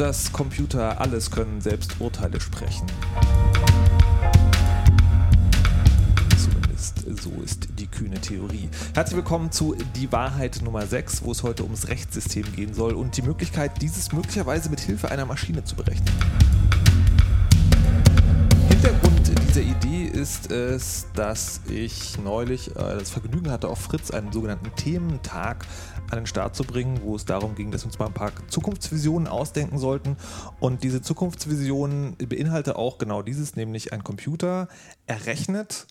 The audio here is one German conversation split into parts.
Dass Computer alles können, selbst Urteile sprechen. Zumindest so ist die kühne Theorie. Herzlich willkommen zu Die Wahrheit Nummer 6, wo es heute ums Rechtssystem gehen soll und die Möglichkeit, dieses möglicherweise mit Hilfe einer Maschine zu berechnen. Hintergrund dieser Idee ist es, dass ich neulich äh, das Vergnügen hatte, auf Fritz einen sogenannten Thementag an den Start zu bringen, wo es darum ging, dass wir uns mal ein paar Zukunftsvisionen ausdenken sollten. Und diese Zukunftsvisionen beinhalten auch genau dieses, nämlich ein Computer errechnet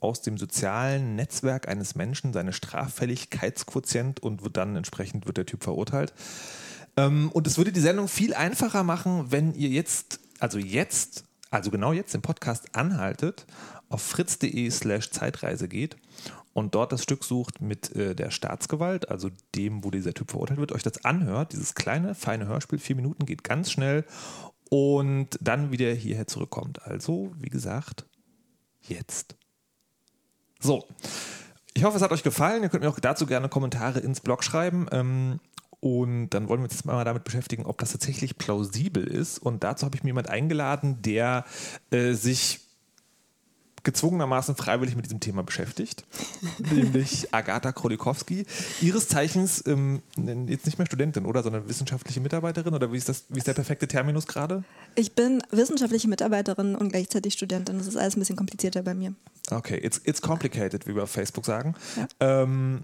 aus dem sozialen Netzwerk eines Menschen seine Straffälligkeitsquotient und wird dann entsprechend wird der Typ verurteilt. Ähm, und es würde die Sendung viel einfacher machen, wenn ihr jetzt, also jetzt, also genau jetzt im Podcast anhaltet, auf fritz.de slash Zeitreise geht und dort das Stück sucht mit äh, der Staatsgewalt, also dem, wo dieser Typ verurteilt wird, euch das anhört, dieses kleine, feine Hörspiel, vier Minuten, geht ganz schnell und dann wieder hierher zurückkommt. Also, wie gesagt, jetzt. So. Ich hoffe, es hat euch gefallen. Ihr könnt mir auch dazu gerne Kommentare ins Blog schreiben. Ähm, und dann wollen wir uns jetzt mal damit beschäftigen, ob das tatsächlich plausibel ist. Und dazu habe ich mir jemand eingeladen, der äh, sich gezwungenermaßen freiwillig mit diesem Thema beschäftigt, nämlich Agatha Krolikowski. Ihres Zeichens ähm, jetzt nicht mehr Studentin, oder, sondern wissenschaftliche Mitarbeiterin? Oder wie ist, das, wie ist der perfekte Terminus gerade? Ich bin wissenschaftliche Mitarbeiterin und gleichzeitig Studentin. Das ist alles ein bisschen komplizierter bei mir. Okay, it's, it's complicated, wie wir auf Facebook sagen. Ja. Ähm,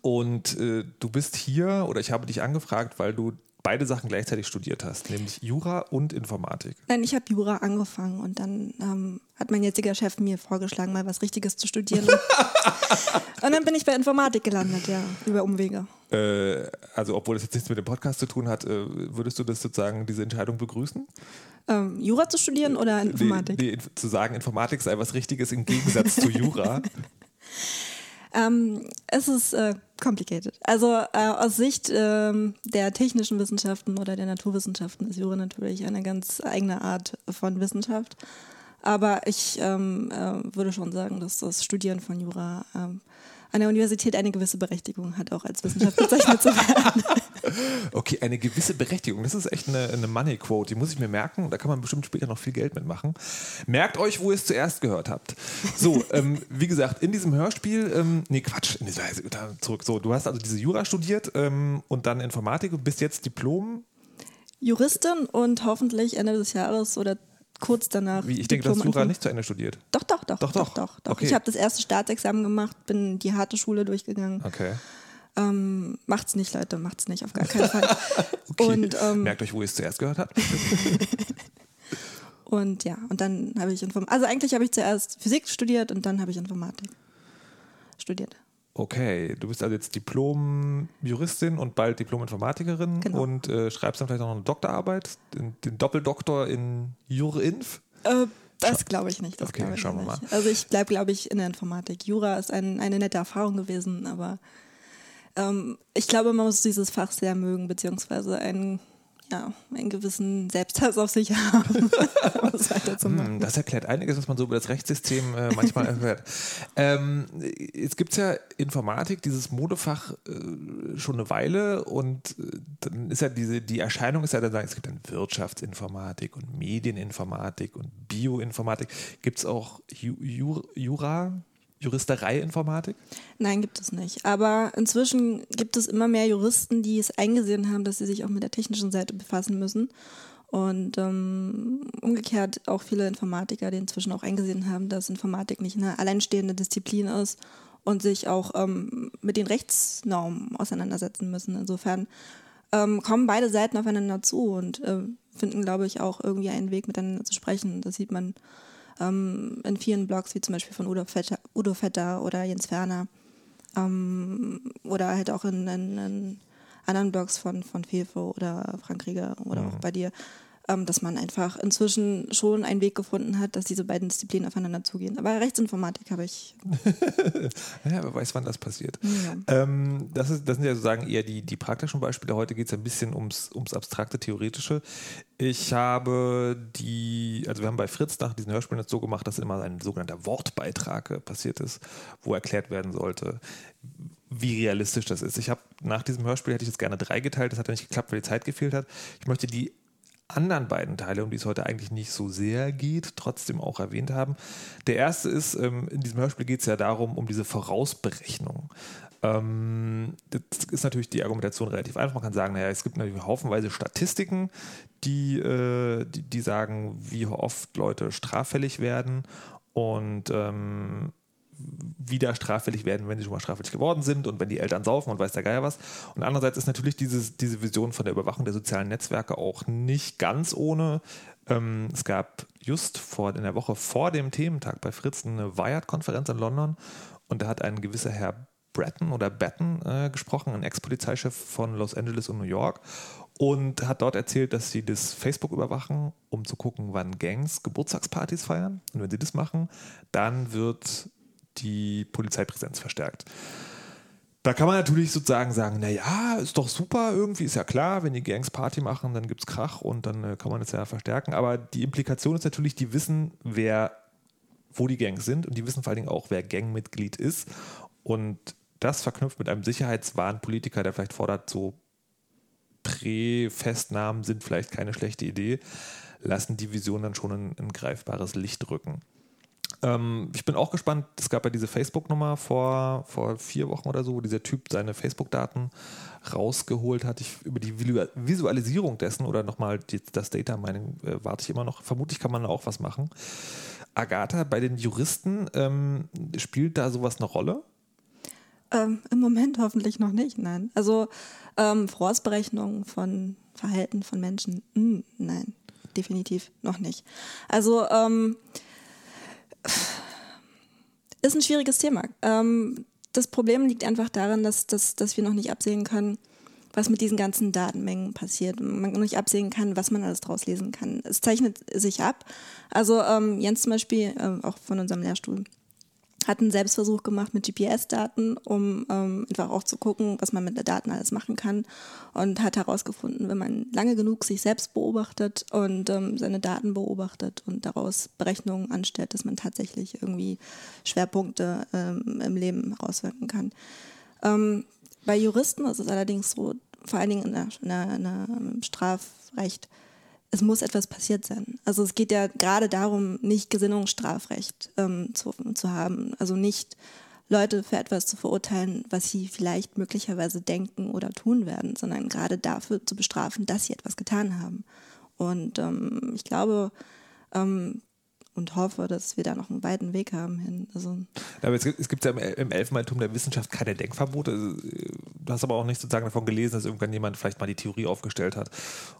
und äh, du bist hier, oder ich habe dich angefragt, weil du beide Sachen gleichzeitig studiert hast, nämlich Jura und Informatik. Nein, ich habe Jura angefangen und dann ähm, hat mein jetziger Chef mir vorgeschlagen, mal was Richtiges zu studieren. und dann bin ich bei Informatik gelandet, ja, über Umwege. Äh, also, obwohl das jetzt nichts mit dem Podcast zu tun hat, äh, würdest du das sozusagen, diese Entscheidung begrüßen? Ähm, Jura zu studieren oder Informatik? Nee, nee, zu sagen, Informatik sei was Richtiges im Gegensatz zu Jura. Ähm, es ist äh, complicated. Also äh, aus Sicht ähm, der technischen Wissenschaften oder der Naturwissenschaften ist Jura natürlich eine ganz eigene Art von Wissenschaft. Aber ich ähm, äh, würde schon sagen, dass das Studieren von Jura ähm, an der Universität eine gewisse Berechtigung hat, auch als Wissenschaft bezeichnet zu werden. Okay, eine gewisse Berechtigung. Das ist echt eine, eine Money Quote. Die muss ich mir merken. Da kann man bestimmt später noch viel Geld mitmachen. Merkt euch, wo ihr es zuerst gehört habt. So, ähm, wie gesagt, in diesem Hörspiel, ähm, nee, Quatsch, in dieser, zurück. So, du hast also diese Jura studiert ähm, und dann Informatik und bist jetzt Diplom. Juristin und hoffentlich Ende des Jahres oder kurz danach. Wie, ich denke, du hast Jura nicht zu Ende studiert. Doch, doch, doch. Doch, doch. doch, doch. Okay. Ich habe das erste Staatsexamen gemacht, bin die harte Schule durchgegangen. Okay. Ähm, macht's nicht, Leute, macht's nicht, auf gar keinen Fall. okay. Und, ähm, Merkt euch, wo ihr es zuerst gehört habt. und ja, und dann habe ich Informatik. Also eigentlich habe ich zuerst Physik studiert und dann habe ich Informatik studiert. Okay, du bist also jetzt Diplom-Juristin und bald Diplom-Informatikerin genau. und äh, schreibst dann vielleicht noch eine Doktorarbeit, den, den Doppeldoktor in Jurinf? Äh, das glaube ich nicht. okay, ich schauen wir mal. Also ich bleibe, glaube ich, in der Informatik. Jura ist ein, eine nette Erfahrung gewesen, aber ähm, ich glaube, man muss dieses Fach sehr mögen, beziehungsweise einen ja, einen gewissen Selbsthass auf sich haben, um es weiterzumachen. Hm, das erklärt einiges, was man so über das Rechtssystem äh, manchmal erhört. Ähm, jetzt gibt es ja Informatik, dieses Modefach äh, schon eine Weile und äh, dann ist ja diese, die Erscheinung ist ja dann, es gibt dann Wirtschaftsinformatik und Medieninformatik und Bioinformatik. Gibt es auch Ju Ju Jura? Juristerei-Informatik? Nein, gibt es nicht. Aber inzwischen gibt es immer mehr Juristen, die es eingesehen haben, dass sie sich auch mit der technischen Seite befassen müssen. Und ähm, umgekehrt auch viele Informatiker, die inzwischen auch eingesehen haben, dass Informatik nicht eine alleinstehende Disziplin ist und sich auch ähm, mit den Rechtsnormen auseinandersetzen müssen. Insofern ähm, kommen beide Seiten aufeinander zu und äh, finden, glaube ich, auch irgendwie einen Weg miteinander zu sprechen. Das sieht man ähm, in vielen Blogs, wie zum Beispiel von Udo Vetter, Udo Vetter oder Jens Ferner ähm, oder halt auch in, in, in, anderen Blogs von, von Fefe oder Frank Rieger oder mhm. auch bei dir, dass man einfach inzwischen schon einen Weg gefunden hat, dass diese beiden Disziplinen aufeinander zugehen. Aber Rechtsinformatik habe ich. ja, wer weiß, wann das passiert. Ja. Ähm, das, ist, das sind ja sozusagen eher die, die praktischen Beispiele. Heute geht es ein bisschen ums, ums abstrakte, theoretische. Ich habe die, also wir haben bei Fritz nach diesen Hörspielen jetzt so gemacht, dass immer ein sogenannter Wortbeitrag äh, passiert ist, wo erklärt werden sollte, wie realistisch das ist. Ich habe nach diesem Hörspiel hätte ich jetzt gerne drei geteilt, das hat ja nicht geklappt, weil die Zeit gefehlt hat. Ich möchte die anderen beiden Teile, um die es heute eigentlich nicht so sehr geht, trotzdem auch erwähnt haben. Der erste ist, ähm, in diesem Hörspiel geht es ja darum, um diese Vorausberechnung. Ähm, das ist natürlich die Argumentation relativ einfach. Man kann sagen, naja, es gibt natürlich haufenweise Statistiken, die, äh, die, die, sagen, wie oft Leute straffällig werden. Und ähm, wieder straffällig werden, wenn sie schon mal straffällig geworden sind und wenn die Eltern saufen und weiß der Geier was. Und andererseits ist natürlich dieses, diese Vision von der Überwachung der sozialen Netzwerke auch nicht ganz ohne. Ähm, es gab just vor, in der Woche vor dem Thementag bei Fritz eine Wired-Konferenz in London und da hat ein gewisser Herr Bratton oder Batten äh, gesprochen, ein Ex-Polizeichef von Los Angeles und New York und hat dort erzählt, dass sie das Facebook überwachen, um zu gucken, wann Gangs Geburtstagspartys feiern. Und wenn sie das machen, dann wird die Polizeipräsenz verstärkt. Da kann man natürlich sozusagen sagen, naja, ist doch super, irgendwie ist ja klar, wenn die Gangs Party machen, dann gibt es Krach und dann äh, kann man das ja verstärken. Aber die Implikation ist natürlich, die wissen, wer, wo die Gangs sind und die wissen vor allen Dingen auch, wer Gangmitglied ist. Und das verknüpft mit einem Sicherheitswahn Politiker, der vielleicht fordert, so Prä-Festnahmen sind vielleicht keine schlechte Idee, lassen die Vision dann schon ein, ein greifbares Licht rücken. Ähm, ich bin auch gespannt. Es gab ja diese Facebook-Nummer vor, vor vier Wochen oder so, wo dieser Typ seine Facebook-Daten rausgeholt hat. Ich, über die Visualisierung dessen oder nochmal das Data Mining äh, warte ich immer noch. Vermutlich kann man da auch was machen. Agatha, bei den Juristen ähm, spielt da sowas eine Rolle? Ähm, Im Moment hoffentlich noch nicht, nein. Also ähm, Vorausberechnungen von Verhalten von Menschen, mh, hm, nein, definitiv noch nicht. Also ähm, ist ein schwieriges Thema. Ähm, das Problem liegt einfach darin, dass, dass, dass wir noch nicht absehen können, was mit diesen ganzen Datenmengen passiert. Man noch nicht absehen kann, was man alles draus lesen kann. Es zeichnet sich ab. Also ähm, Jens zum Beispiel, äh, auch von unserem Lehrstuhl, hat einen Selbstversuch gemacht mit GPS-Daten, um ähm, einfach auch zu gucken, was man mit den Daten alles machen kann und hat herausgefunden, wenn man lange genug sich selbst beobachtet und ähm, seine Daten beobachtet und daraus Berechnungen anstellt, dass man tatsächlich irgendwie Schwerpunkte ähm, im Leben herausfinden kann. Ähm, bei Juristen ist es allerdings so, vor allen Dingen in der, in der, in der Strafrecht, es muss etwas passiert sein. Also es geht ja gerade darum, nicht Gesinnungsstrafrecht ähm, zu, zu haben. Also nicht Leute für etwas zu verurteilen, was sie vielleicht möglicherweise denken oder tun werden, sondern gerade dafür zu bestrafen, dass sie etwas getan haben. Und ähm, ich glaube, ähm, und hoffe, dass wir da noch einen weiten Weg haben hin. Also aber es gibt, es gibt ja im Elfenbeinturm der Wissenschaft keine Denkverbote. Also, du hast aber auch nicht sozusagen davon gelesen, dass irgendwann jemand vielleicht mal die Theorie aufgestellt hat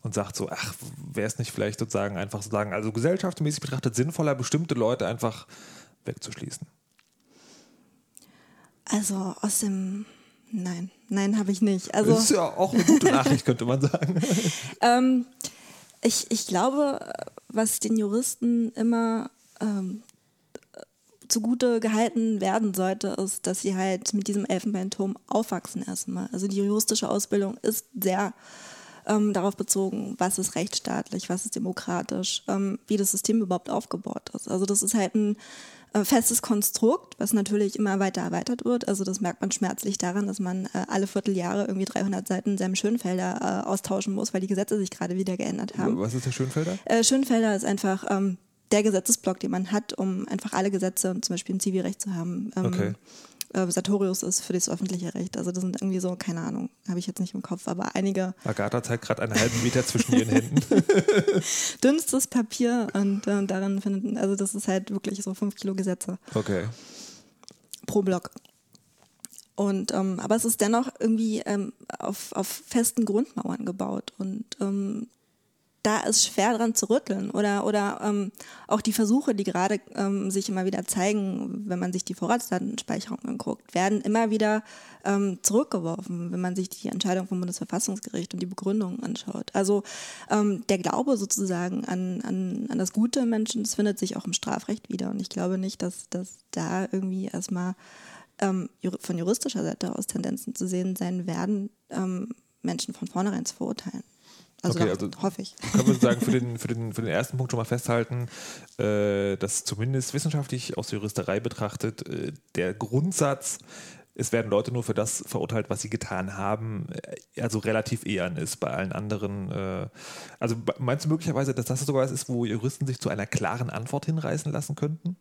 und sagt so, ach, wäre es nicht vielleicht sozusagen einfach so sagen, also gesellschaftsmäßig betrachtet sinnvoller, bestimmte Leute einfach wegzuschließen? Also aus dem Nein, nein, habe ich nicht. Also, das ist ja auch eine gute Nachricht, könnte man sagen. ähm, ich, ich glaube, was den Juristen immer ähm, zugute gehalten werden sollte, ist, dass sie halt mit diesem Elfenbeinturm aufwachsen erstmal. Also die juristische Ausbildung ist sehr ähm, darauf bezogen, was ist rechtsstaatlich, was ist demokratisch, ähm, wie das System überhaupt aufgebaut ist. Also das ist halt ein äh, festes Konstrukt, was natürlich immer weiter erweitert wird. Also das merkt man schmerzlich daran, dass man äh, alle Vierteljahre irgendwie 300 Seiten Sam Schönfelder äh, austauschen muss, weil die Gesetze sich gerade wieder geändert haben. Was ist der Schönfelder? Äh, Schönfelder ist einfach ähm, der Gesetzesblock, den man hat, um einfach alle Gesetze, zum Beispiel im Zivilrecht zu haben. Ähm, okay äh, Sartorius ist für das öffentliche Recht. Also das sind irgendwie so, keine Ahnung, habe ich jetzt nicht im Kopf, aber einige. Agatha zeigt gerade einen halben Meter zwischen ihren Händen. Dünnstes Papier und äh, darin finden, also das ist halt wirklich so fünf Kilo Gesetze. Okay. Pro Block. Und ähm, aber es ist dennoch irgendwie ähm, auf, auf festen Grundmauern gebaut und ähm, da ist schwer dran zu rütteln. Oder, oder ähm, auch die Versuche, die gerade ähm, sich immer wieder zeigen, wenn man sich die Vorratsdatenspeicherung anguckt, werden immer wieder ähm, zurückgeworfen, wenn man sich die Entscheidung vom Bundesverfassungsgericht und die Begründungen anschaut. Also ähm, der Glaube sozusagen an, an, an das Gute Menschen, das findet sich auch im Strafrecht wieder. Und ich glaube nicht, dass, dass da irgendwie erstmal ähm, von juristischer Seite aus Tendenzen zu sehen sein werden, ähm, Menschen von vornherein zu verurteilen. Also, okay, also hoffe ich. Können wir sagen, für den, für, den, für den ersten Punkt schon mal festhalten, äh, dass zumindest wissenschaftlich aus der Juristerei betrachtet äh, der Grundsatz, es werden Leute nur für das verurteilt, was sie getan haben, äh, also relativ eher ist bei allen anderen. Äh, also meinst du möglicherweise, dass das sogar was ist, wo Juristen sich zu einer klaren Antwort hinreißen lassen könnten?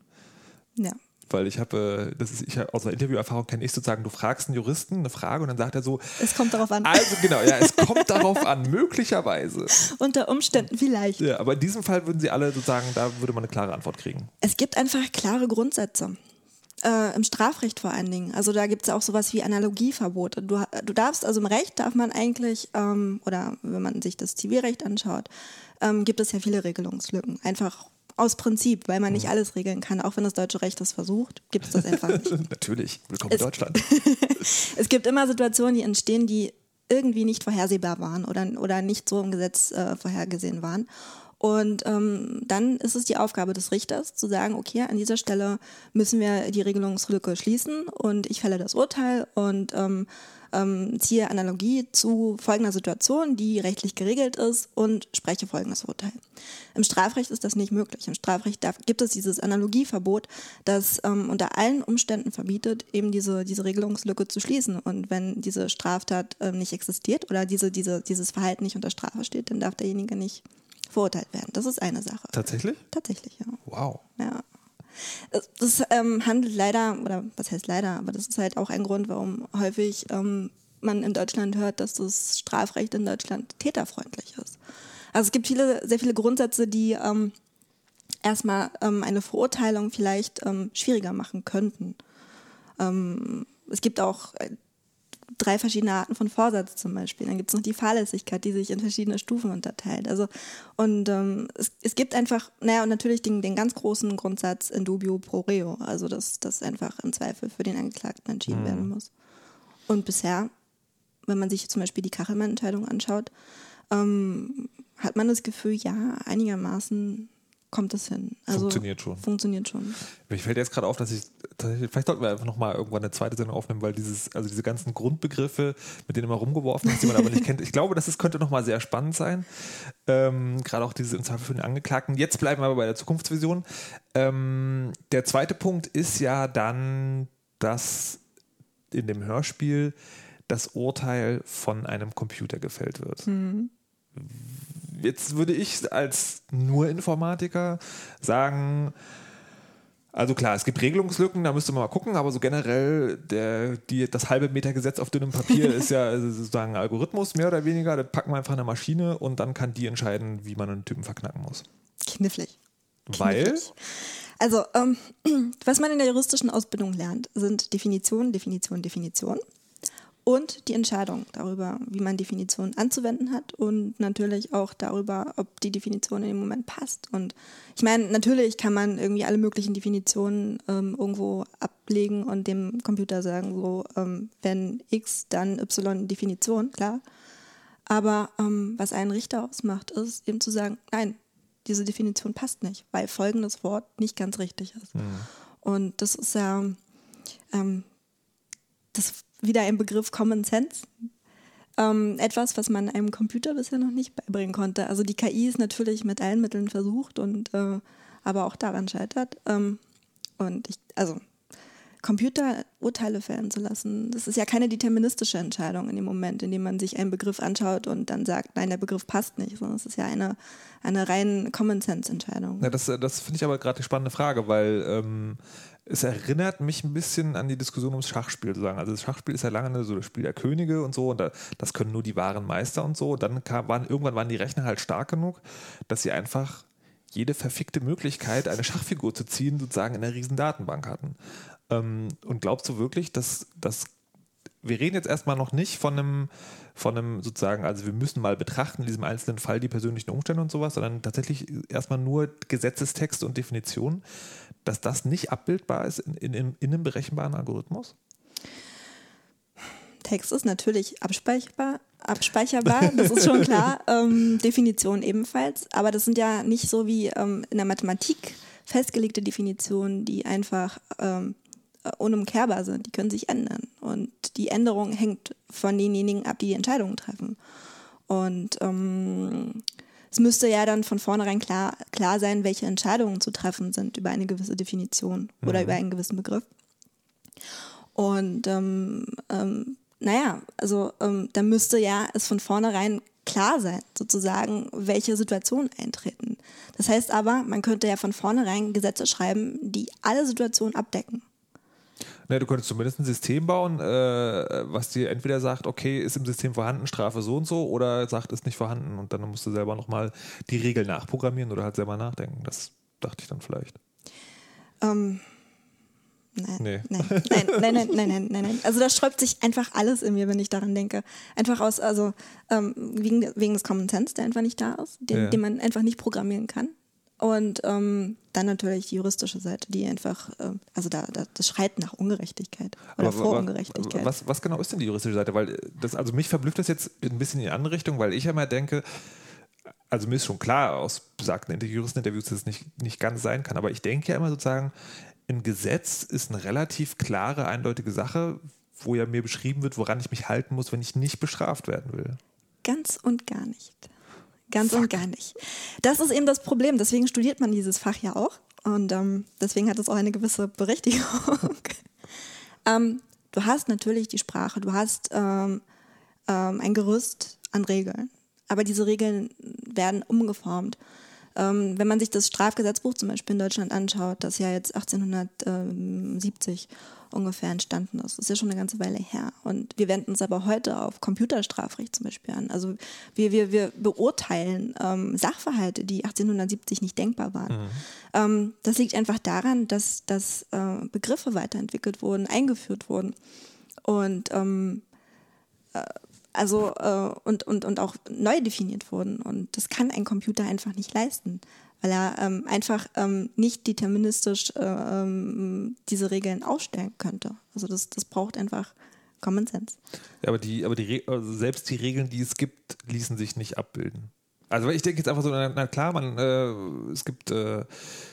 Ja weil ich habe, äh, das ist, ich aus einer Interviewerfahrung kenne ich sozusagen, du fragst einen Juristen eine Frage und dann sagt er so, es kommt darauf an. Also genau, ja, es kommt darauf an, möglicherweise. Unter Umständen vielleicht. Ja, aber in diesem Fall würden sie alle sozusagen, da würde man eine klare Antwort kriegen. Es gibt einfach klare Grundsätze. Äh, Im Strafrecht vor allen Dingen. Also da gibt es auch sowas wie Analogieverbote. Du, du darfst, also im Recht darf man eigentlich, ähm, oder wenn man sich das Zivilrecht anschaut, ähm, gibt es ja viele Regelungslücken. Einfach aus Prinzip, weil man nicht mhm. alles regeln kann. Auch wenn das deutsche Recht das versucht, gibt es das einfach nicht. Natürlich. Willkommen in Deutschland. es gibt immer Situationen, die entstehen, die irgendwie nicht vorhersehbar waren oder, oder nicht so im Gesetz äh, vorhergesehen waren. Und ähm, dann ist es die Aufgabe des Richters zu sagen, okay, an dieser Stelle müssen wir die Regelungslücke schließen und ich fälle das Urteil und ähm, ähm, ziehe Analogie zu folgender Situation, die rechtlich geregelt ist und spreche folgendes Urteil. Im Strafrecht ist das nicht möglich. Im Strafrecht darf, gibt es dieses Analogieverbot, das ähm, unter allen Umständen verbietet, eben diese, diese Regelungslücke zu schließen. Und wenn diese Straftat ähm, nicht existiert oder diese, diese, dieses Verhalten nicht unter Strafe steht, dann darf derjenige nicht verurteilt werden. Das ist eine Sache. Tatsächlich? Tatsächlich, ja. Wow. Ja. Das ähm, handelt leider, oder was heißt leider, aber das ist halt auch ein Grund, warum häufig ähm, man in Deutschland hört, dass das Strafrecht in Deutschland täterfreundlich ist. Also es gibt viele, sehr viele Grundsätze, die ähm, erstmal ähm, eine Verurteilung vielleicht ähm, schwieriger machen könnten. Ähm, es gibt auch äh, drei verschiedene Arten von Vorsatz zum Beispiel. Dann gibt es noch die Fahrlässigkeit, die sich in verschiedene Stufen unterteilt. Also und ähm, es, es gibt einfach, naja, und natürlich den, den ganz großen Grundsatz in dubio pro reo, also dass das einfach im Zweifel für den Angeklagten entschieden mhm. werden muss. Und bisher, wenn man sich zum Beispiel die Kachelmann-Entscheidung anschaut, ähm, hat man das Gefühl, ja, einigermaßen kommt es hin. Also funktioniert schon. Funktioniert schon. Mir fällt jetzt gerade auf, dass ich vielleicht sollten wir einfach nochmal irgendwann eine zweite Sendung aufnehmen, weil dieses, also diese ganzen Grundbegriffe, mit denen immer rumgeworfen ist, die man aber nicht kennt, ich glaube, dass es könnte nochmal sehr spannend sein. Ähm, gerade auch diese im Zweifel für den Angeklagten. Jetzt bleiben wir aber bei der Zukunftsvision. Ähm, der zweite Punkt ist ja dann, dass in dem Hörspiel das Urteil von einem Computer gefällt wird. Mhm jetzt würde ich als nur Informatiker sagen, also klar, es gibt Regelungslücken, da müsste man mal gucken, aber so generell der, die, das halbe Meter Gesetz auf dünnem Papier ist ja sozusagen ein Algorithmus, mehr oder weniger. Da packen wir einfach eine Maschine und dann kann die entscheiden, wie man einen Typen verknacken muss. Knifflig. Weil? Knifflig. Also, ähm, was man in der juristischen Ausbildung lernt, sind Definitionen, Definitionen, Definitionen und die Entscheidung darüber, wie man Definitionen anzuwenden hat und natürlich auch darüber, ob die Definition in dem Moment passt. Und ich meine, natürlich kann man irgendwie alle möglichen Definitionen ähm, irgendwo ablegen und dem Computer sagen, so, ähm, wenn X, dann Y Definition, klar. Aber ähm, was einen Richter ausmacht, ist eben zu sagen, nein, diese Definition passt nicht, weil folgendes Wort nicht ganz richtig ist. Mhm. Und das ist ja, ähm, das wieder ein Begriff Common Sense. Ähm, etwas, was man einem Computer bisher noch nicht beibringen konnte. Also die KI ist natürlich mit allen Mitteln versucht und äh, aber auch daran scheitert. Ähm, und ich, also Computer Urteile fällen zu lassen, das ist ja keine deterministische Entscheidung in dem Moment, in dem man sich einen Begriff anschaut und dann sagt, nein, der Begriff passt nicht, sondern es ist ja eine, eine rein Common Sense Entscheidung. Ja, das das finde ich aber gerade die spannende Frage, weil ähm, es erinnert mich ein bisschen an die Diskussion ums Schachspiel sozusagen. Also das Schachspiel ist ja lange so das Spiel der Könige und so und da, das können nur die wahren Meister und so. Dann kam, waren, irgendwann waren die Rechner halt stark genug, dass sie einfach jede verfickte Möglichkeit, eine Schachfigur zu ziehen, sozusagen in einer riesen Datenbank hatten. Ähm, und glaubst du wirklich, dass, dass wir reden jetzt erstmal noch nicht von einem, von einem sozusagen, also wir müssen mal betrachten in diesem einzelnen Fall die persönlichen Umstände und sowas, sondern tatsächlich erstmal nur Gesetzestexte und Definitionen, dass das nicht abbildbar ist in, in, in einem berechenbaren Algorithmus? Text ist natürlich abspeicherbar, abspeicherbar das ist schon klar. Ähm, Definition ebenfalls, aber das sind ja nicht so wie ähm, in der Mathematik festgelegte Definitionen, die einfach ähm, unumkehrbar sind. Die können sich ändern und die Änderung hängt von denjenigen ab, die die Entscheidungen treffen. Und ähm, es müsste ja dann von vornherein klar, klar sein, welche Entscheidungen zu treffen sind über eine gewisse Definition oder mhm. über einen gewissen Begriff. Und ähm, ähm, naja, also ähm, da müsste ja es von vornherein klar sein, sozusagen, welche Situationen eintreten. Das heißt aber, man könnte ja von vornherein Gesetze schreiben, die alle Situationen abdecken. Ne, du könntest zumindest ein System bauen, äh, was dir entweder sagt, okay, ist im System vorhanden, Strafe so und so, oder sagt, ist nicht vorhanden und dann musst du selber nochmal die Regel nachprogrammieren oder halt selber nachdenken. Das dachte ich dann vielleicht. Ähm, Nein, nee. nein, nein, nein, nein, nein, nein, nein, Also da sträubt sich einfach alles in mir, wenn ich daran denke. Einfach aus, also ähm, wegen, wegen des Common Sense, der einfach nicht da ist, den, ja. den man einfach nicht programmieren kann. Und ähm, dann natürlich die juristische Seite, die einfach, äh, also da, da, das schreit nach Ungerechtigkeit oder aber, vor Ungerechtigkeit. Was, was genau ist denn die juristische Seite? Weil das, also mich verblüfft das jetzt ein bisschen in die andere Richtung, weil ich ja immer denke, also mir ist schon klar aus besagten Juristeninterviews, dass es nicht, nicht ganz sein kann, aber ich denke ja immer sozusagen, ein Gesetz ist eine relativ klare, eindeutige Sache, wo ja mir beschrieben wird, woran ich mich halten muss, wenn ich nicht bestraft werden will. Ganz und gar nicht. Ganz Fuck. und gar nicht. Das ist eben das Problem. Deswegen studiert man dieses Fach ja auch. Und ähm, deswegen hat es auch eine gewisse Berechtigung. ähm, du hast natürlich die Sprache, du hast ähm, ähm, ein Gerüst an Regeln. Aber diese Regeln werden umgeformt. Ähm, wenn man sich das Strafgesetzbuch zum Beispiel in Deutschland anschaut, das ja jetzt 1870 ungefähr entstanden ist, das ist ja schon eine ganze Weile her. Und wir wenden uns aber heute auf Computerstrafrecht zum Beispiel an. Also wir, wir, wir beurteilen ähm, Sachverhalte, die 1870 nicht denkbar waren. Mhm. Ähm, das liegt einfach daran, dass, dass äh, Begriffe weiterentwickelt wurden, eingeführt wurden. Und ähm, äh, also äh, und, und, und auch neu definiert wurden. Und das kann ein Computer einfach nicht leisten, weil er ähm, einfach ähm, nicht deterministisch äh, ähm, diese Regeln aufstellen könnte. Also das, das braucht einfach Common Sense. Ja, aber die, aber die also selbst die Regeln, die es gibt, ließen sich nicht abbilden. Also ich denke jetzt einfach so, na, klar, man, äh, es gibt äh,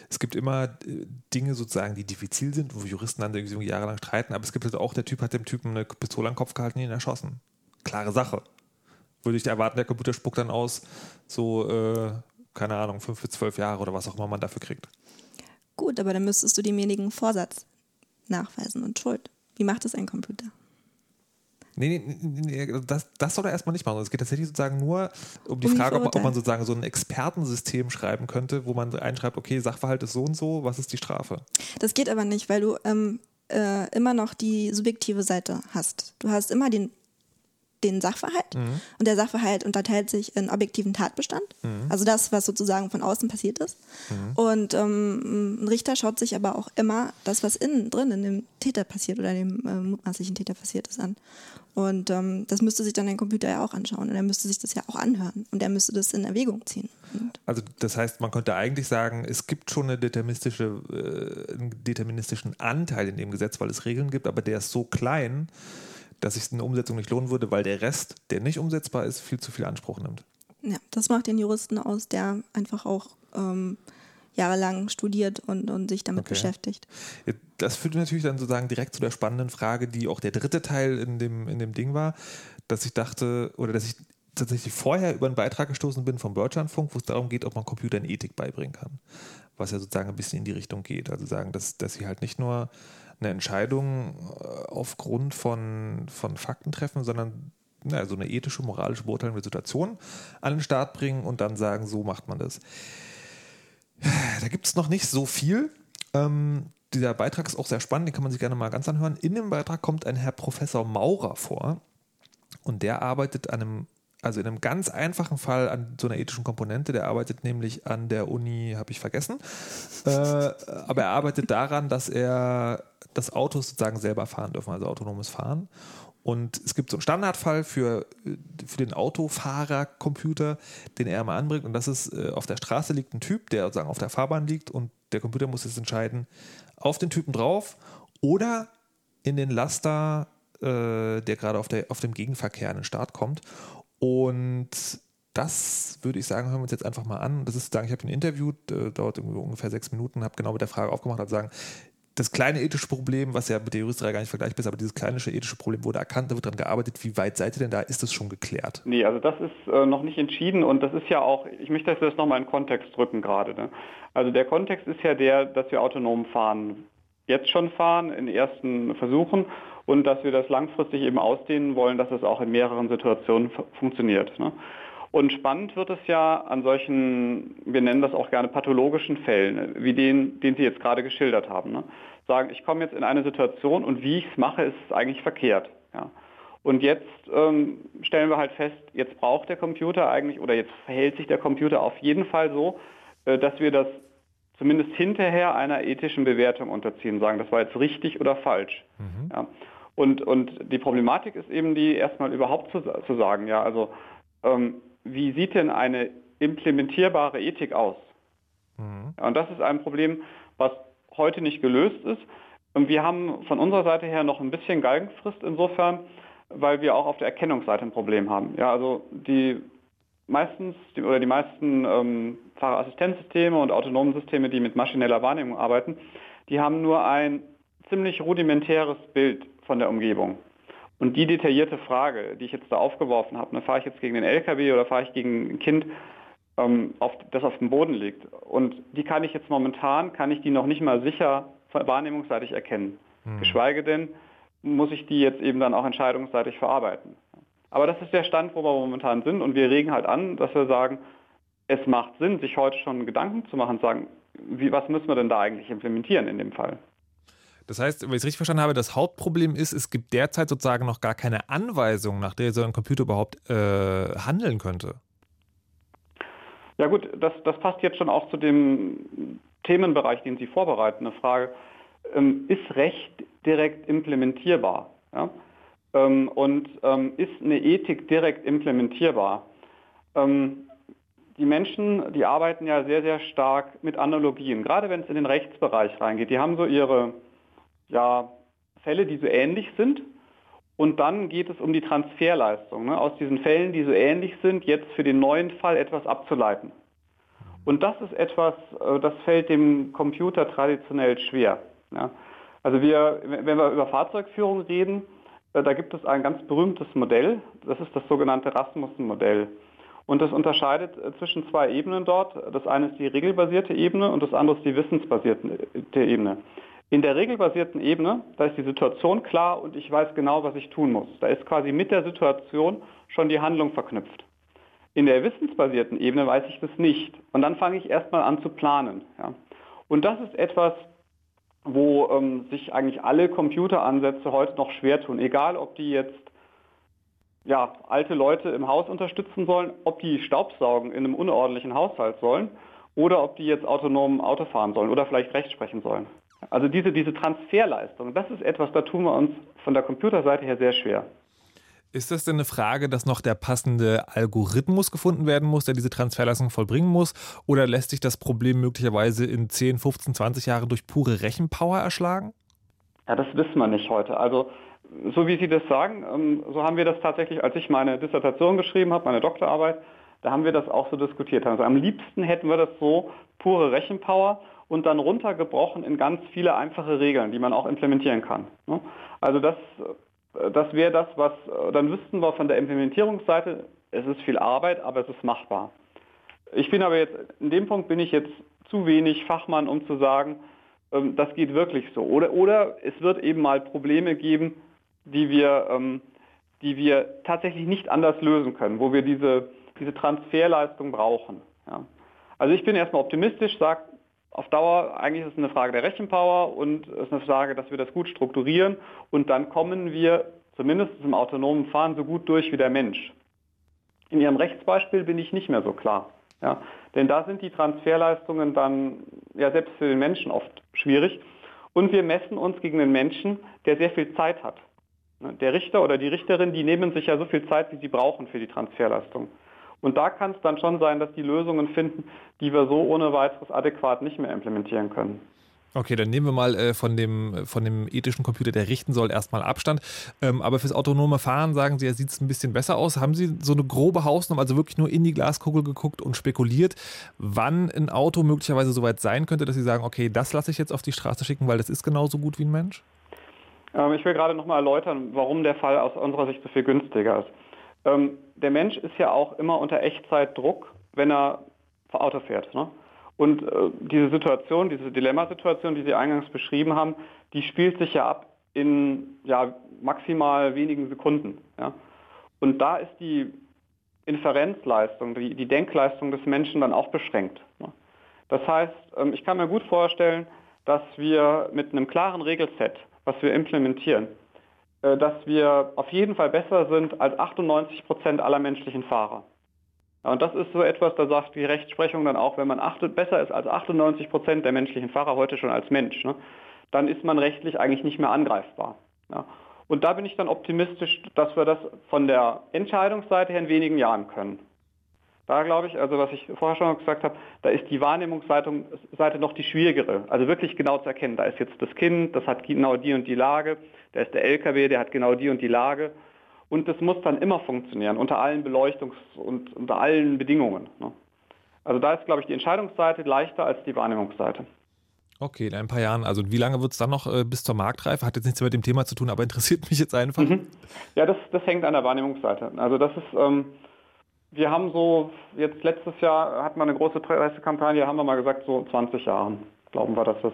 es gibt immer äh, Dinge sozusagen, die diffizil sind, wo Juristen dann irgendwie jahrelang streiten, aber es gibt halt auch, der Typ hat dem Typen eine Pistole am Kopf gehalten und ihn erschossen klare Sache. Würde ich erwarten, der Computer spuckt dann aus, so, äh, keine Ahnung, fünf bis zwölf Jahre oder was auch immer man dafür kriegt. Gut, aber dann müsstest du demjenigen Vorsatz nachweisen und Schuld. Wie macht es ein Computer? Nee, nee, nee das, das soll er erstmal nicht machen. Es geht tatsächlich sozusagen nur um die um Frage, ob, ob, man sozusagen so ein Expertensystem schreiben könnte, wo man einschreibt, okay, Sachverhalt ist so und so, was ist die Strafe? Das geht aber nicht, weil du ähm, äh, immer noch die subjektive Seite hast. Du hast immer den den Sachverhalt mhm. und der Sachverhalt unterteilt sich in objektiven Tatbestand, mhm. also das, was sozusagen von außen passiert ist. Mhm. Und ähm, ein Richter schaut sich aber auch immer das, was innen drin in dem Täter passiert oder dem äh, mutmaßlichen Täter passiert ist, an. Und ähm, das müsste sich dann ein Computer ja auch anschauen und er müsste sich das ja auch anhören und er müsste das in Erwägung ziehen. Und also das heißt, man könnte eigentlich sagen, es gibt schon eine deterministische, äh, einen deterministischen Anteil in dem Gesetz, weil es Regeln gibt, aber der ist so klein, dass sich eine Umsetzung nicht lohnen würde, weil der Rest, der nicht umsetzbar ist, viel zu viel Anspruch nimmt. Ja, das macht den Juristen aus, der einfach auch ähm, jahrelang studiert und, und sich damit okay. beschäftigt. Das führt natürlich dann sozusagen direkt zu der spannenden Frage, die auch der dritte Teil in dem, in dem Ding war, dass ich dachte, oder dass ich tatsächlich vorher über einen Beitrag gestoßen bin vom Deutschlandfunk, wo es darum geht, ob man Computern Ethik beibringen kann. Was ja sozusagen ein bisschen in die Richtung geht. Also sagen, dass, dass sie halt nicht nur eine Entscheidung äh, aufgrund von, von Fakten treffen, sondern na, so eine ethische, moralische beurteilende Situation an den Start bringen und dann sagen, so macht man das. Da gibt es noch nicht so viel. Ähm, dieser Beitrag ist auch sehr spannend, den kann man sich gerne mal ganz anhören. In dem Beitrag kommt ein Herr Professor Maurer vor und der arbeitet an einem also in einem ganz einfachen Fall an so einer ethischen Komponente. Der arbeitet nämlich an der Uni, habe ich vergessen. Äh, aber er arbeitet daran, dass er das Auto sozusagen selber fahren dürfen, also autonomes Fahren. Und es gibt so einen Standardfall für, für den Autofahrercomputer, den er mal anbringt. Und das ist, äh, auf der Straße liegt ein Typ, der sozusagen auf der Fahrbahn liegt und der Computer muss jetzt entscheiden, auf den Typen drauf oder in den Laster, äh, der gerade auf, auf dem Gegenverkehr in den Start kommt. Und das würde ich sagen, hören wir uns jetzt einfach mal an. Das ist, sagen, ich habe ihn interviewt, äh, dauert ungefähr sechs Minuten, habe genau mit der Frage aufgemacht, also sagen, das kleine ethische Problem, was ja mit der Juristerei gar nicht vergleichbar ist, aber dieses kleine ethische Problem wurde erkannt, da wird daran gearbeitet. Wie weit seid ihr denn da? Ist das schon geklärt? Nee, also das ist äh, noch nicht entschieden und das ist ja auch, ich möchte das nochmal in Kontext drücken gerade. Ne? Also der Kontext ist ja der, dass wir autonom fahren, jetzt schon fahren in ersten Versuchen und dass wir das langfristig eben ausdehnen wollen, dass es auch in mehreren Situationen funktioniert. Ne? Und spannend wird es ja an solchen, wir nennen das auch gerne pathologischen Fällen, wie den, den Sie jetzt gerade geschildert haben. Ne? Sagen, ich komme jetzt in eine Situation und wie ich es mache, ist eigentlich verkehrt. Ja? Und jetzt ähm, stellen wir halt fest, jetzt braucht der Computer eigentlich oder jetzt verhält sich der Computer auf jeden Fall so, äh, dass wir das zumindest hinterher einer ethischen Bewertung unterziehen, sagen, das war jetzt richtig oder falsch. Mhm. Ja. Und, und die Problematik ist eben die, erstmal überhaupt zu, zu sagen, ja, also ähm, wie sieht denn eine implementierbare Ethik aus? Mhm. Und das ist ein Problem, was heute nicht gelöst ist. Und wir haben von unserer Seite her noch ein bisschen Galgenfrist insofern, weil wir auch auf der Erkennungsseite ein Problem haben. Ja, also die meistens die, oder die meisten ähm, Fahrerassistenzsysteme und autonomen Systeme, die mit maschineller Wahrnehmung arbeiten, die haben nur ein ziemlich rudimentäres Bild von der Umgebung. Und die detaillierte Frage, die ich jetzt da aufgeworfen habe, ne, fahre ich jetzt gegen den LKW oder fahre ich gegen ein Kind, ähm, auf, das auf dem Boden liegt. Und die kann ich jetzt momentan, kann ich die noch nicht mal sicher wahrnehmungsseitig erkennen. Hm. Geschweige denn, muss ich die jetzt eben dann auch entscheidungsseitig verarbeiten. Aber das ist der Stand, wo wir momentan sind und wir regen halt an, dass wir sagen, es macht Sinn, sich heute schon Gedanken zu machen, zu sagen, wie, was müssen wir denn da eigentlich implementieren in dem Fall? Das heißt, wenn ich es richtig verstanden habe, das Hauptproblem ist, es gibt derzeit sozusagen noch gar keine Anweisung, nach der so ein Computer überhaupt äh, handeln könnte. Ja gut, das, das passt jetzt schon auch zu dem Themenbereich, den Sie vorbereiten. Eine Frage, ähm, ist Recht direkt implementierbar? Ja? Ähm, und ähm, ist eine Ethik direkt implementierbar? Ähm, die Menschen, die arbeiten ja sehr, sehr stark mit Analogien, gerade wenn es in den Rechtsbereich reingeht. Die haben so ihre ja, Fälle, die so ähnlich sind. Und dann geht es um die Transferleistung, ne? aus diesen Fällen, die so ähnlich sind, jetzt für den neuen Fall etwas abzuleiten. Und das ist etwas, äh, das fällt dem Computer traditionell schwer. Ja? Also wir, wenn wir über Fahrzeugführung reden, da gibt es ein ganz berühmtes Modell, das ist das sogenannte Rasmussen-Modell. Und das unterscheidet äh, zwischen zwei Ebenen dort. Das eine ist die regelbasierte Ebene und das andere ist die wissensbasierte Ebene. In der regelbasierten Ebene, da ist die Situation klar und ich weiß genau, was ich tun muss. Da ist quasi mit der Situation schon die Handlung verknüpft. In der wissensbasierten Ebene weiß ich das nicht. Und dann fange ich erstmal an zu planen. Ja. Und das ist etwas, wo ähm, sich eigentlich alle Computeransätze heute noch schwer tun. Egal, ob die jetzt ja, alte Leute im Haus unterstützen sollen, ob die Staubsaugen in einem unordentlichen Haushalt sollen oder ob die jetzt autonom Auto fahren sollen oder vielleicht Recht sprechen sollen. Also diese, diese Transferleistung, das ist etwas, da tun wir uns von der Computerseite her sehr schwer. Ist das denn eine Frage, dass noch der passende Algorithmus gefunden werden muss, der diese Transferleistung vollbringen muss? Oder lässt sich das Problem möglicherweise in 10, 15, 20 Jahren durch pure Rechenpower erschlagen? Ja, das wissen wir nicht heute. Also so wie Sie das sagen, ähm, so haben wir das tatsächlich, als ich meine Dissertation geschrieben habe, meine Doktorarbeit, da haben wir das auch so diskutiert. Also am liebsten hätten wir das so pure Rechenpower und dann runtergebrochen in ganz viele einfache Regeln, die man auch implementieren kann. Ne? Also das, das wäre das, was, dann wüssten wir von der Implementierungsseite, es ist viel Arbeit, aber es ist machbar. Ich bin aber jetzt, in dem Punkt bin ich jetzt zu wenig Fachmann, um zu sagen, ähm, das geht wirklich so. Oder, oder es wird eben mal Probleme geben, die wir, ähm, die wir tatsächlich nicht anders lösen können, wo wir diese, diese Transferleistung brauchen. Ja. Also ich bin erstmal optimistisch, sage, auf Dauer eigentlich ist es eine Frage der Rechenpower und es ist eine Frage, dass wir das gut strukturieren und dann kommen wir zumindest im autonomen Fahren so gut durch wie der Mensch. In Ihrem Rechtsbeispiel bin ich nicht mehr so klar. Ja? Denn da sind die Transferleistungen dann ja selbst für den Menschen oft schwierig. Und wir messen uns gegen den Menschen, der sehr viel Zeit hat. Der Richter oder die Richterin, die nehmen sich ja so viel Zeit, wie sie brauchen für die Transferleistung. Und da kann es dann schon sein, dass die Lösungen finden, die wir so ohne weiteres adäquat nicht mehr implementieren können. Okay, dann nehmen wir mal äh, von, dem, von dem ethischen Computer, der richten soll, erstmal Abstand. Ähm, aber fürs autonome Fahren sagen Sie, ja, sieht es ein bisschen besser aus. Haben Sie so eine grobe Hausnummer, also wirklich nur in die Glaskugel geguckt und spekuliert, wann ein Auto möglicherweise so weit sein könnte, dass Sie sagen, okay, das lasse ich jetzt auf die Straße schicken, weil das ist genauso gut wie ein Mensch? Ähm, ich will gerade nochmal erläutern, warum der Fall aus unserer Sicht so viel günstiger ist. Ähm, der Mensch ist ja auch immer unter Echtzeitdruck, wenn er Auto fährt. Ne? Und äh, diese Situation, diese Dilemmasituation, die Sie eingangs beschrieben haben, die spielt sich ja ab in ja, maximal wenigen Sekunden. Ja? Und da ist die Inferenzleistung, die, die Denkleistung des Menschen dann auch beschränkt. Ne? Das heißt, ähm, ich kann mir gut vorstellen, dass wir mit einem klaren Regelset, was wir implementieren, dass wir auf jeden Fall besser sind als 98 Prozent aller menschlichen Fahrer. Und das ist so etwas, da sagt die Rechtsprechung dann auch, wenn man achtet, besser ist als 98 Prozent der menschlichen Fahrer heute schon als Mensch, ne, dann ist man rechtlich eigentlich nicht mehr angreifbar. Ja. Und da bin ich dann optimistisch, dass wir das von der Entscheidungsseite her in wenigen Jahren können. Da glaube ich, also was ich vorher schon gesagt habe, da ist die Wahrnehmungsseite noch die schwierigere. Also wirklich genau zu erkennen, da ist jetzt das Kind, das hat genau die und die Lage, da ist der LKW, der hat genau die und die Lage. Und das muss dann immer funktionieren, unter allen Beleuchtungs- und unter allen Bedingungen. Ne? Also da ist, glaube ich, die Entscheidungsseite leichter als die Wahrnehmungsseite. Okay, in ein paar Jahren. Also wie lange wird es dann noch äh, bis zur Marktreife? Hat jetzt nichts mit dem Thema zu tun, aber interessiert mich jetzt einfach. Mhm. Ja, das, das hängt an der Wahrnehmungsseite. Also das ist, ähm, wir haben so, jetzt letztes Jahr hatten wir eine große Pressekampagne, haben wir mal gesagt, so 20 Jahren glauben wir, dass das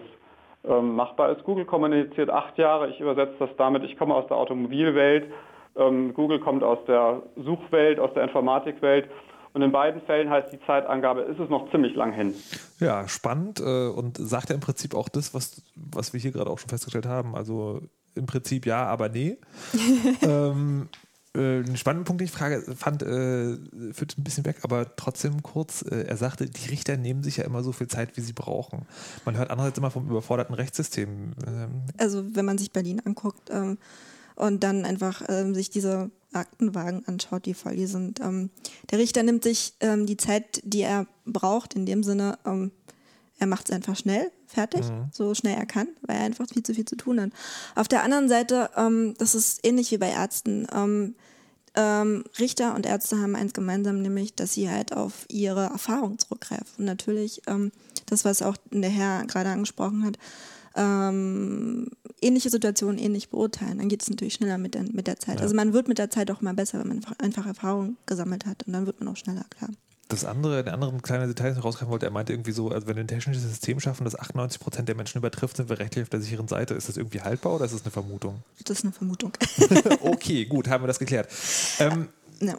ähm, machbar ist. Google kommuniziert acht Jahre, ich übersetze das damit, ich komme aus der Automobilwelt ähm, Google kommt aus der Suchwelt, aus der Informatikwelt. Und in beiden Fällen heißt die Zeitangabe, ist es noch ziemlich lang hin. Ja, spannend äh, und sagt ja im Prinzip auch das, was, was wir hier gerade auch schon festgestellt haben. Also im Prinzip ja, aber nee. ähm, äh, einen spannenden Punkt, den ich frage, fand, äh, führt ein bisschen weg, aber trotzdem kurz. Äh, er sagte, die Richter nehmen sich ja immer so viel Zeit, wie sie brauchen. Man hört andererseits immer vom überforderten Rechtssystem. Ähm, also wenn man sich Berlin anguckt, ähm, und dann einfach ähm, sich diese Aktenwagen anschaut, die voll hier sind. Ähm, der Richter nimmt sich ähm, die Zeit, die er braucht, in dem Sinne, ähm, er macht es einfach schnell, fertig, mhm. so schnell er kann, weil er einfach viel zu viel zu tun hat. Auf der anderen Seite, ähm, das ist ähnlich wie bei Ärzten. Ähm, Richter und Ärzte haben eins gemeinsam, nämlich, dass sie halt auf ihre Erfahrung zurückgreifen. Und natürlich, das, was auch der Herr gerade angesprochen hat, ähm, ähnliche Situationen ähnlich beurteilen. Dann geht es natürlich schneller mit der, mit der Zeit. Ja. Also man wird mit der Zeit auch mal besser, wenn man einfach, einfach Erfahrung gesammelt hat und dann wird man auch schneller klar. Das andere, der andere kleine Detail, ich rausgreifen wollte, er meinte irgendwie so, also wenn wir ein technisches System schaffen, das 98 Prozent der Menschen übertrifft, sind wir rechtlich auf der sicheren Seite. Ist das irgendwie haltbar oder ist das eine Vermutung? Das ist eine Vermutung. okay, gut, haben wir das geklärt. Ähm, ja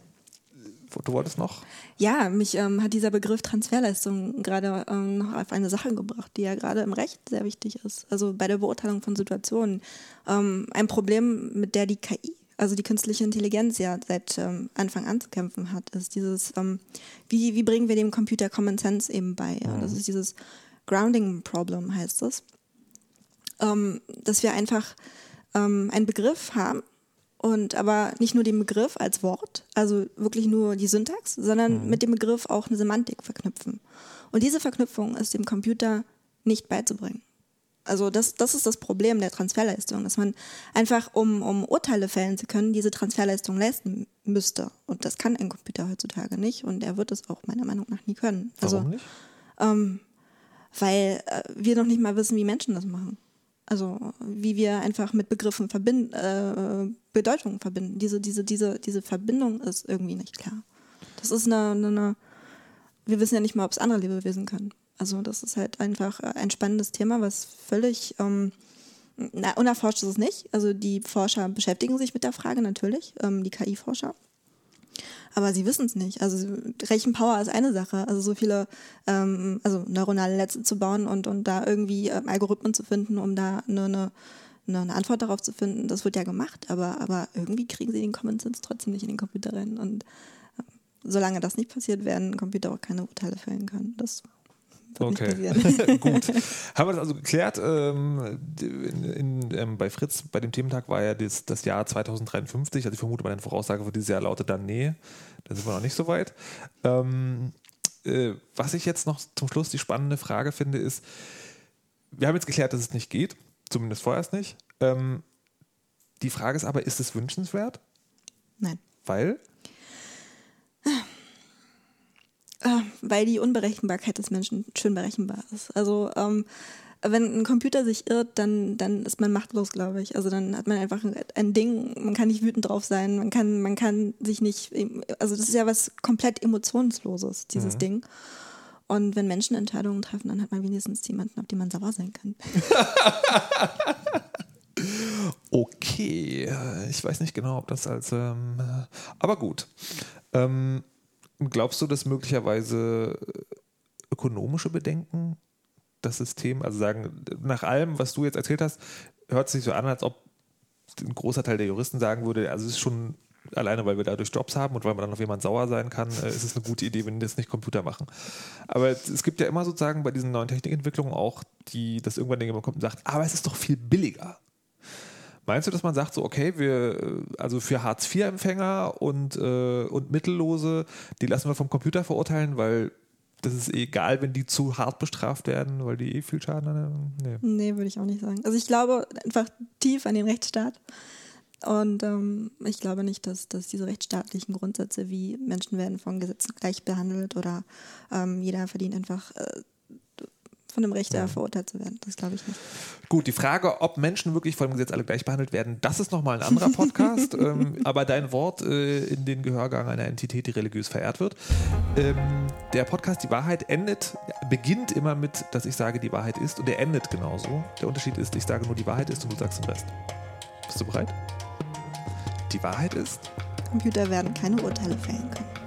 du wolltest noch? Ja, mich ähm, hat dieser Begriff Transferleistung gerade ähm, noch auf eine Sache gebracht, die ja gerade im Recht sehr wichtig ist. Also bei der Beurteilung von Situationen. Ähm, ein Problem, mit der die KI, also die künstliche Intelligenz ja seit ähm, Anfang an zu kämpfen hat, ist dieses, ähm, wie, wie bringen wir dem Computer Common Sense eben bei? Ja? Das mhm. ist dieses Grounding Problem, heißt es. Ähm, dass wir einfach einen Begriff haben, und aber nicht nur den Begriff als Wort, also wirklich nur die Syntax, sondern mhm. mit dem Begriff auch eine Semantik verknüpfen. Und diese Verknüpfung ist dem Computer nicht beizubringen. Also das, das ist das Problem der Transferleistung, dass man einfach, um, um Urteile fällen zu können, diese Transferleistung leisten müsste. Und das kann ein Computer heutzutage nicht und er wird es auch meiner Meinung nach nie können. Warum also, nicht? Ähm, weil äh, wir noch nicht mal wissen, wie Menschen das machen. Also wie wir einfach mit Begriffen verbinden, äh, Bedeutungen verbinden. Diese, diese, diese, diese Verbindung ist irgendwie nicht klar. Das ist eine, eine, eine wir wissen ja nicht mal, ob es andere Lebewesen können. Also das ist halt einfach ein spannendes Thema, was völlig ähm, na, unerforscht ist es nicht. Also die Forscher beschäftigen sich mit der Frage natürlich, ähm, die KI-Forscher aber sie wissen es nicht. Also Rechenpower ist eine Sache. Also so viele, ähm, also neuronale Netze zu bauen und, und da irgendwie ähm, Algorithmen zu finden, um da eine, eine, eine, Antwort darauf zu finden, das wird ja gemacht, aber, aber irgendwie kriegen sie den Common Sense trotzdem nicht in den Computer rein. Und solange das nicht passiert, werden Computer auch keine Urteile fällen können. Das Okay, gut. Haben wir das also geklärt? Ähm, in, in, ähm, bei Fritz, bei dem Thementag war ja das, das, Jahr 2053. Also ich vermute, meine Voraussage für dieses Jahr lautet dann, nee, da sind wir noch nicht so weit. Ähm, äh, was ich jetzt noch zum Schluss die spannende Frage finde, ist, wir haben jetzt geklärt, dass es nicht geht, zumindest vorerst nicht. Ähm, die Frage ist aber, ist es wünschenswert? Nein. Weil? Äh, weil die Unberechenbarkeit des Menschen schön berechenbar ist. Also ähm, wenn ein Computer sich irrt, dann, dann ist man machtlos, glaube ich. Also dann hat man einfach ein Ding, man kann nicht wütend drauf sein, man kann, man kann sich nicht, also das ist ja was komplett Emotionsloses, dieses mhm. Ding. Und wenn Menschen Entscheidungen treffen, dann hat man wenigstens jemanden, auf den man sauer sein kann. okay, ich weiß nicht genau, ob das als, ähm, aber gut. Ähm, Glaubst du, dass möglicherweise ökonomische Bedenken das System, also sagen, nach allem, was du jetzt erzählt hast, hört es sich so an, als ob ein großer Teil der Juristen sagen würde, also es ist schon alleine, weil wir dadurch Jobs haben und weil man dann auf jemanden sauer sein kann, äh, ist es eine gute Idee, wenn das nicht Computer machen. Aber es gibt ja immer sozusagen bei diesen neuen Technikentwicklungen auch, die das irgendwann jemand kommt und sagt, aber es ist doch viel billiger. Meinst du, dass man sagt, so, okay, wir, äh, also für Hartz-IV-Empfänger und, äh, und Mittellose, die lassen wir vom Computer verurteilen, weil das ist egal, wenn die zu hart bestraft werden, weil die eh viel Schaden haben? Nee. nee, würde ich auch nicht sagen. Also ich glaube einfach tief an den Rechtsstaat. Und ähm, ich glaube nicht, dass, dass diese rechtsstaatlichen Grundsätze wie Menschen werden von Gesetzen gleich behandelt oder ähm, jeder verdient einfach äh, von einem Rechter ja. verurteilt zu werden. Das glaube ich nicht. Gut, die Frage, ob Menschen wirklich vor dem Gesetz alle gleich behandelt werden, das ist nochmal ein anderer Podcast. ähm, aber dein Wort äh, in den Gehörgang einer Entität, die religiös verehrt wird. Ähm, der Podcast Die Wahrheit endet, beginnt immer mit, dass ich sage, die Wahrheit ist und er endet genauso. Der Unterschied ist, ich sage nur, die Wahrheit ist und du sagst den Rest. Bist du bereit? Die Wahrheit ist? Computer werden keine Urteile fällen können.